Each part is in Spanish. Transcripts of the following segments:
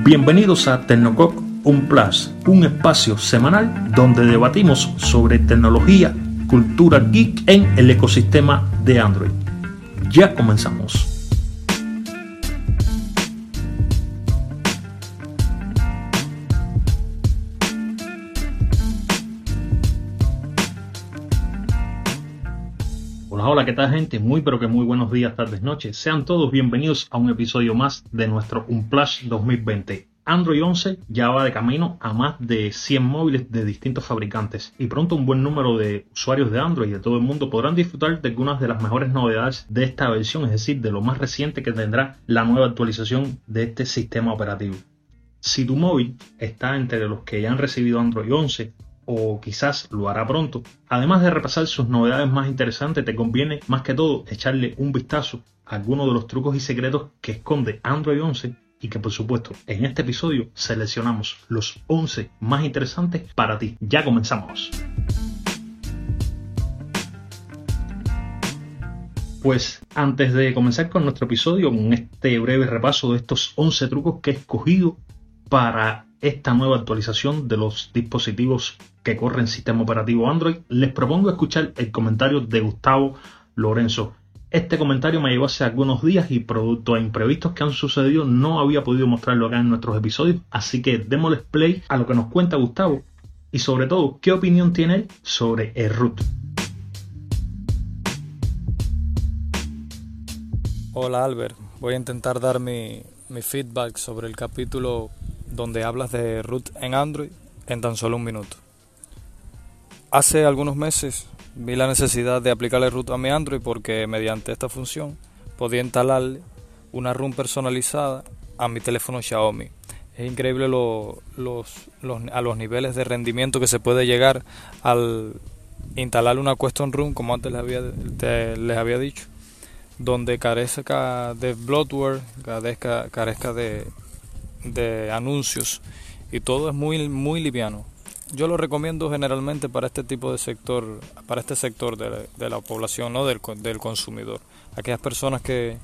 Bienvenidos a Tecnococ Un Plus, un espacio semanal donde debatimos sobre tecnología, cultura geek en el ecosistema de Android. Ya comenzamos. Hola, ¿qué tal gente? Muy pero que muy buenos días, tardes, noches. Sean todos bienvenidos a un episodio más de nuestro Unplash 2020. Android 11 ya va de camino a más de 100 móviles de distintos fabricantes y pronto un buen número de usuarios de Android de todo el mundo podrán disfrutar de algunas de las mejores novedades de esta versión, es decir, de lo más reciente que tendrá la nueva actualización de este sistema operativo. Si tu móvil está entre los que ya han recibido Android 11 o quizás lo hará pronto. Además de repasar sus novedades más interesantes, te conviene más que todo echarle un vistazo a algunos de los trucos y secretos que esconde Android 11 y que por supuesto en este episodio seleccionamos los 11 más interesantes para ti. Ya comenzamos. Pues antes de comenzar con nuestro episodio, con este breve repaso de estos 11 trucos que he escogido para esta nueva actualización de los dispositivos que corren sistema operativo Android, les propongo escuchar el comentario de Gustavo Lorenzo. Este comentario me llegó hace algunos días y producto a imprevistos que han sucedido no había podido mostrarlo acá en nuestros episodios, así que démosles play a lo que nos cuenta Gustavo y sobre todo qué opinión tiene él sobre el root. Hola Albert, voy a intentar dar mi, mi feedback sobre el capítulo donde hablas de root en Android en tan solo un minuto. Hace algunos meses vi la necesidad de aplicarle root a mi Android porque mediante esta función podía instalarle una ROM personalizada a mi teléfono Xiaomi. Es increíble los, a los niveles de rendimiento que se puede llegar al instalar una Question Room, como antes les había, les había dicho, donde carezca de bloatware, carezca de, de anuncios y todo es muy muy liviano. Yo lo recomiendo generalmente para este tipo de sector, para este sector de, la población, no del, del consumidor. Aquellas personas que,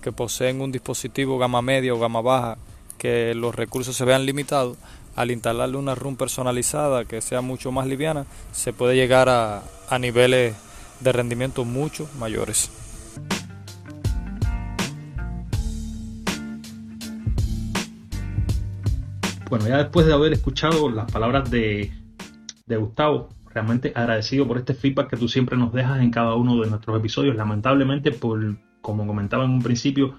que poseen un dispositivo gama media o gama baja, que los recursos se vean limitados, al instalarle una ROM personalizada que sea mucho más liviana, se puede llegar a, a niveles de rendimiento mucho mayores. Bueno, ya después de haber escuchado las palabras de, Gustavo, realmente agradecido por este feedback que tú siempre nos dejas en cada uno de nuestros episodios. Lamentablemente, por como comentaba en un principio,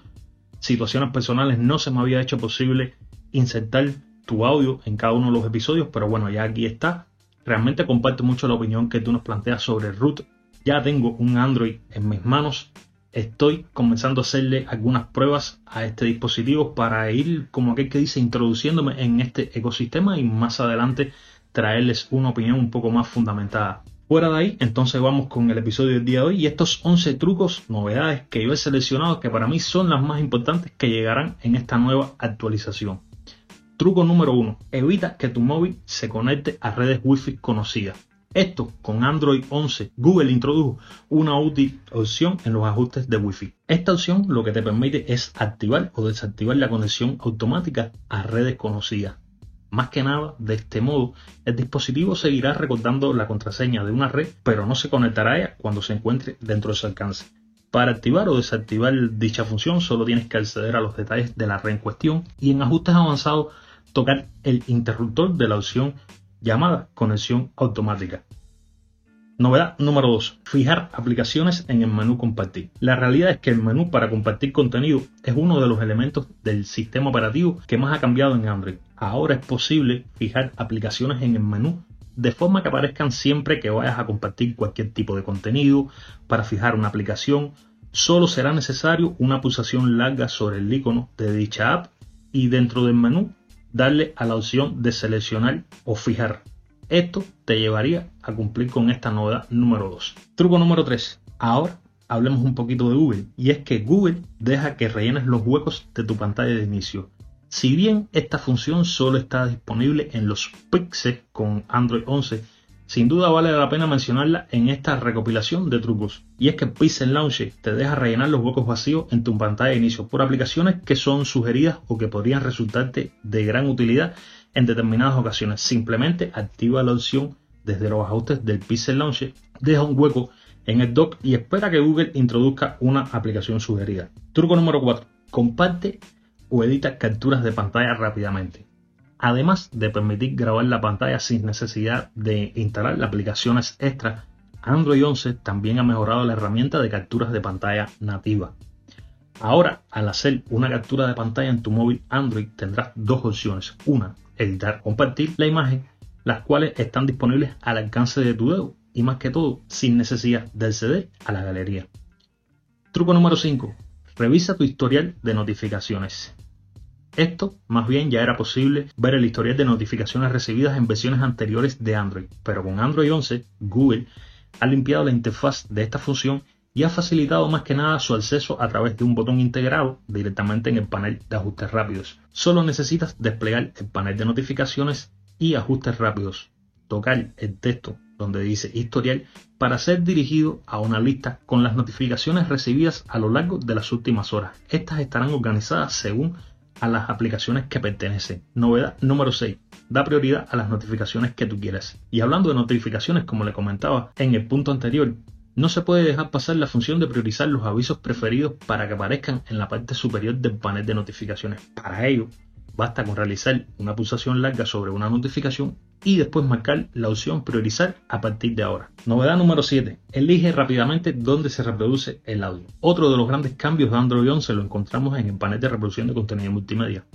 situaciones personales no se me había hecho posible insertar tu audio en cada uno de los episodios, pero bueno, ya aquí está. Realmente comparto mucho la opinión que tú nos planteas sobre root. Ya tengo un Android en mis manos estoy comenzando a hacerle algunas pruebas a este dispositivo para ir, como aquel que dice, introduciéndome en este ecosistema y más adelante traerles una opinión un poco más fundamentada. Fuera de ahí, entonces vamos con el episodio del día de hoy y estos 11 trucos, novedades que yo he seleccionado que para mí son las más importantes que llegarán en esta nueva actualización. Truco número 1. Evita que tu móvil se conecte a redes wifi conocidas. Esto con Android 11, Google introdujo una útil opción en los ajustes de Wi-Fi. Esta opción lo que te permite es activar o desactivar la conexión automática a redes conocidas. Más que nada, de este modo, el dispositivo seguirá recordando la contraseña de una red, pero no se conectará a ella cuando se encuentre dentro de su alcance. Para activar o desactivar dicha función solo tienes que acceder a los detalles de la red en cuestión y en ajustes avanzados tocar el interruptor de la opción llamada conexión automática. Novedad número 2. Fijar aplicaciones en el menú compartir. La realidad es que el menú para compartir contenido es uno de los elementos del sistema operativo que más ha cambiado en Android. Ahora es posible fijar aplicaciones en el menú de forma que aparezcan siempre que vayas a compartir cualquier tipo de contenido. Para fijar una aplicación solo será necesario una pulsación larga sobre el icono de dicha app y dentro del menú darle a la opción de seleccionar o fijar. Esto te llevaría a cumplir con esta novedad número 2. Truco número 3. Ahora hablemos un poquito de Google y es que Google deja que rellenes los huecos de tu pantalla de inicio. Si bien esta función solo está disponible en los Pixel con Android 11 sin duda vale la pena mencionarla en esta recopilación de trucos. Y es que Pixel Launcher te deja rellenar los huecos vacíos en tu pantalla de inicio por aplicaciones que son sugeridas o que podrían resultarte de gran utilidad en determinadas ocasiones. Simplemente activa la opción desde los ajustes del Pixel Launcher, deja un hueco en el dock y espera que Google introduzca una aplicación sugerida. Truco número 4. Comparte o edita capturas de pantalla rápidamente además de permitir grabar la pantalla sin necesidad de instalar aplicaciones extra, Android 11 también ha mejorado la herramienta de capturas de pantalla nativa. Ahora, al hacer una captura de pantalla en tu móvil Android, tendrás dos opciones. Una, editar compartir la imagen, las cuales están disponibles al alcance de tu dedo y más que todo, sin necesidad de acceder a la galería. Truco número 5. Revisa tu historial de notificaciones. Esto, más bien, ya era posible ver el historial de notificaciones recibidas en versiones anteriores de Android, pero con Android 11, Google ha limpiado la interfaz de esta función y ha facilitado más que nada su acceso a través de un botón integrado directamente en el panel de ajustes rápidos. Solo necesitas desplegar el panel de notificaciones y ajustes rápidos, tocar el texto donde dice historial para ser dirigido a una lista con las notificaciones recibidas a lo largo de las últimas horas. Estas estarán organizadas según a las aplicaciones que pertenecen. Novedad número 6. Da prioridad a las notificaciones que tú quieras. Y hablando de notificaciones, como le comentaba en el punto anterior, no se puede dejar pasar la función de priorizar los avisos preferidos para que aparezcan en la parte superior del panel de notificaciones. Para ello, basta con realizar una pulsación larga sobre una notificación y después marcar la opción priorizar a partir de ahora. Novedad número 7. Elige rápidamente dónde se reproduce el audio. Otro de los grandes cambios de Android 11 lo encontramos en el panel de reproducción de contenido multimedia,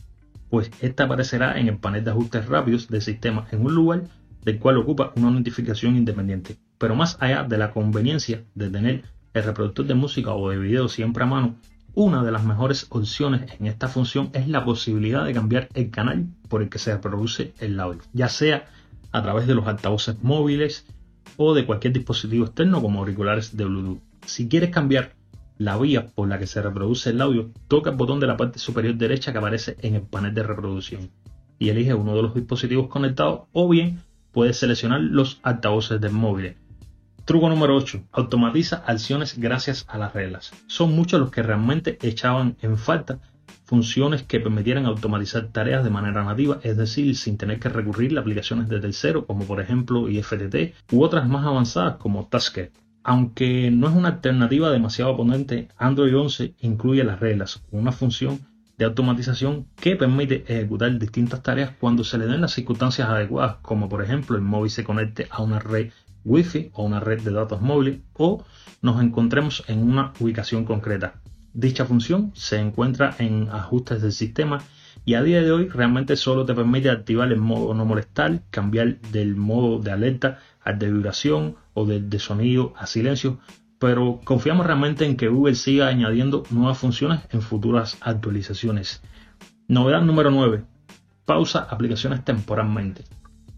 pues esta aparecerá en el panel de ajustes rápidos del sistema en un lugar del cual ocupa una notificación independiente. Pero más allá de la conveniencia de tener el reproductor de música o de video siempre a mano, una de las mejores opciones en esta función es la posibilidad de cambiar el canal por el que se reproduce el audio, ya sea a través de los altavoces móviles o de cualquier dispositivo externo como auriculares de Bluetooth. Si quieres cambiar la vía por la que se reproduce el audio, toca el botón de la parte superior derecha que aparece en el panel de reproducción y elige uno de los dispositivos conectados o bien puedes seleccionar los altavoces del móvil Truco número 8. Automatiza acciones gracias a las reglas. Son muchos los que realmente echaban en falta funciones que permitieran automatizar tareas de manera nativa, es decir, sin tener que recurrir a aplicaciones de tercero como por ejemplo IFTT u otras más avanzadas como Tasker. Aunque no es una alternativa demasiado potente, Android 11 incluye las reglas, una función de automatización que permite ejecutar distintas tareas cuando se le den las circunstancias adecuadas, como por ejemplo el móvil se conecte a una red Wi-Fi o una red de datos móviles o nos encontremos en una ubicación concreta. Dicha función se encuentra en ajustes del sistema y a día de hoy realmente solo te permite activar el modo no molestar, cambiar del modo de alerta al de vibración o del de sonido a silencio, pero confiamos realmente en que Google siga añadiendo nuevas funciones en futuras actualizaciones. Novedad número 9. Pausa aplicaciones temporalmente.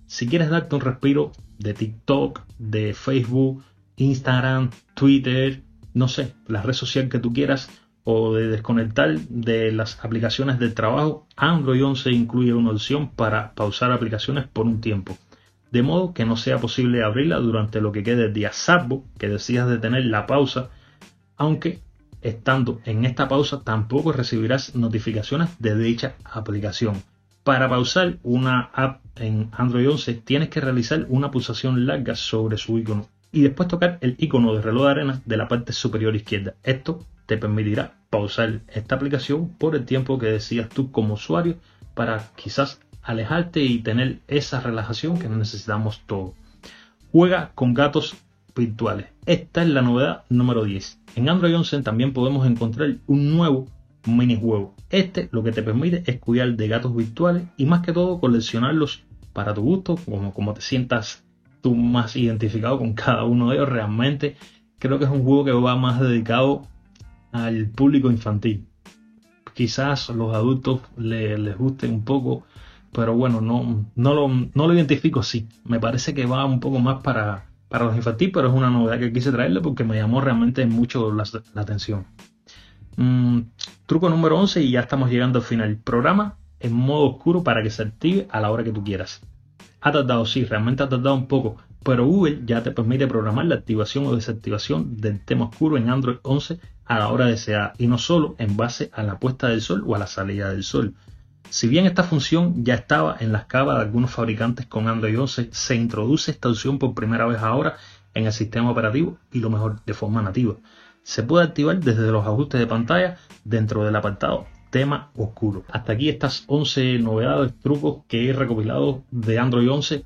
Si quieres darte un respiro de TikTok, de Facebook, Instagram, Twitter, no sé, la red social que tú quieras, o de desconectar de las aplicaciones del trabajo, Android 11 incluye una opción para pausar aplicaciones por un tiempo, de modo que no sea posible abrirla durante lo que quede del día, salvo que decidas detener la pausa, aunque estando en esta pausa tampoco recibirás notificaciones de dicha aplicación. Para pausar una app en Android 11 tienes que realizar una pulsación larga sobre su icono y después tocar el icono de reloj de arena de la parte superior izquierda. Esto te permitirá pausar esta aplicación por el tiempo que decidas tú como usuario para quizás alejarte y tener esa relajación que necesitamos todos. Juega con gatos virtuales. Esta es la novedad número 10. En Android 11 también podemos encontrar un nuevo minijuego. Este lo que te permite es cuidar de gatos virtuales y más que todo coleccionarlos para tu gusto, como, como te sientas tú más identificado con cada uno de ellos. Realmente creo que es un juego que va más dedicado al público infantil. Quizás los adultos les guste un poco, pero bueno, no, no, lo, no lo identifico así. Me parece que va un poco más para, para los infantiles, pero es una novedad que quise traerle porque me llamó realmente mucho la atención. Mm, truco número 11 y ya estamos llegando al final. Programa en modo oscuro para que se active a la hora que tú quieras. Ha tardado, sí, realmente ha tardado un poco, pero Google ya te permite programar la activación o desactivación del tema oscuro en Android 11 a la hora deseada y no solo en base a la puesta del sol o a la salida del sol. Si bien esta función ya estaba en las cavas de algunos fabricantes con Android 11, se introduce esta opción por primera vez ahora en el sistema operativo y lo mejor de forma nativa. Se puede activar desde los ajustes de pantalla dentro del apartado tema oscuro. Hasta aquí estas 11 novedades, trucos que he recopilado de Android 11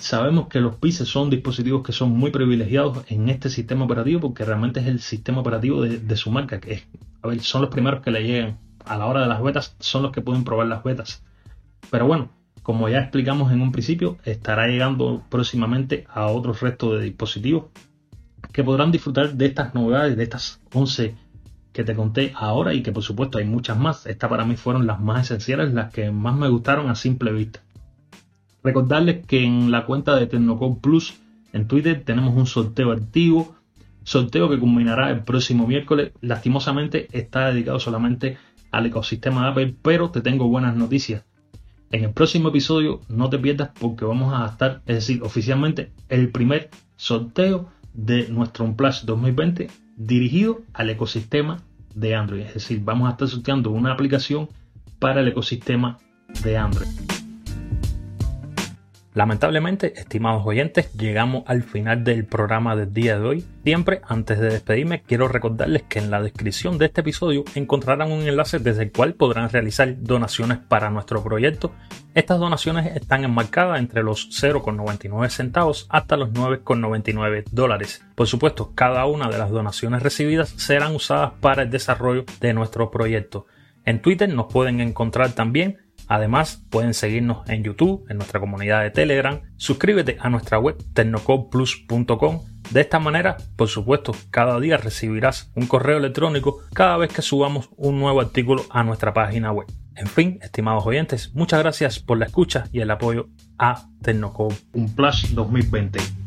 Sabemos que los Pixel son dispositivos que son muy privilegiados en este sistema operativo porque realmente es el sistema operativo de, su marca, que son los primeros que le llegan a la hora de las betas, son los que pueden probar las betas. Pero bueno, como ya explicamos en un principio, estará llegando próximamente a otros restos de dispositivos que podrán disfrutar de estas novedades, de estas 11 que te conté ahora y que por supuesto hay muchas más. Estas para mí fueron las más esenciales, las que más me gustaron a simple vista. Recordarles que en la cuenta de Tecnocode Plus en Twitter tenemos un sorteo activo, sorteo que culminará el próximo miércoles. Lastimosamente está dedicado solamente al ecosistema de Apple, pero te tengo buenas noticias. En el próximo episodio no te pierdas porque vamos a estar, es decir, oficialmente el primer sorteo de nuestro Unplugged 2020 dirigido al ecosistema de Android. Es decir, vamos a estar sorteando una aplicación para el ecosistema de Android. Lamentablemente, estimados oyentes, llegamos al final del programa del día de hoy. Siempre, antes de despedirme, quiero recordarles que en la descripción de este episodio encontrarán un enlace desde el cual podrán realizar donaciones para nuestro proyecto. Estas donaciones están enmarcadas entre los 0,99 centavos hasta los 9,99 dólares. Por supuesto, cada una de las donaciones recibidas serán usadas para el desarrollo de nuestro proyecto. En Twitter nos pueden encontrar también Además, pueden seguirnos en YouTube, en nuestra comunidad de Telegram. Suscríbete a nuestra web tecnocodeplus.com. De esta manera, por supuesto, cada día recibirás un correo electrónico cada vez que subamos un nuevo artículo a nuestra página web. En fin, estimados oyentes, muchas gracias por la escucha y el apoyo a Tecnocode Un Plus 2020.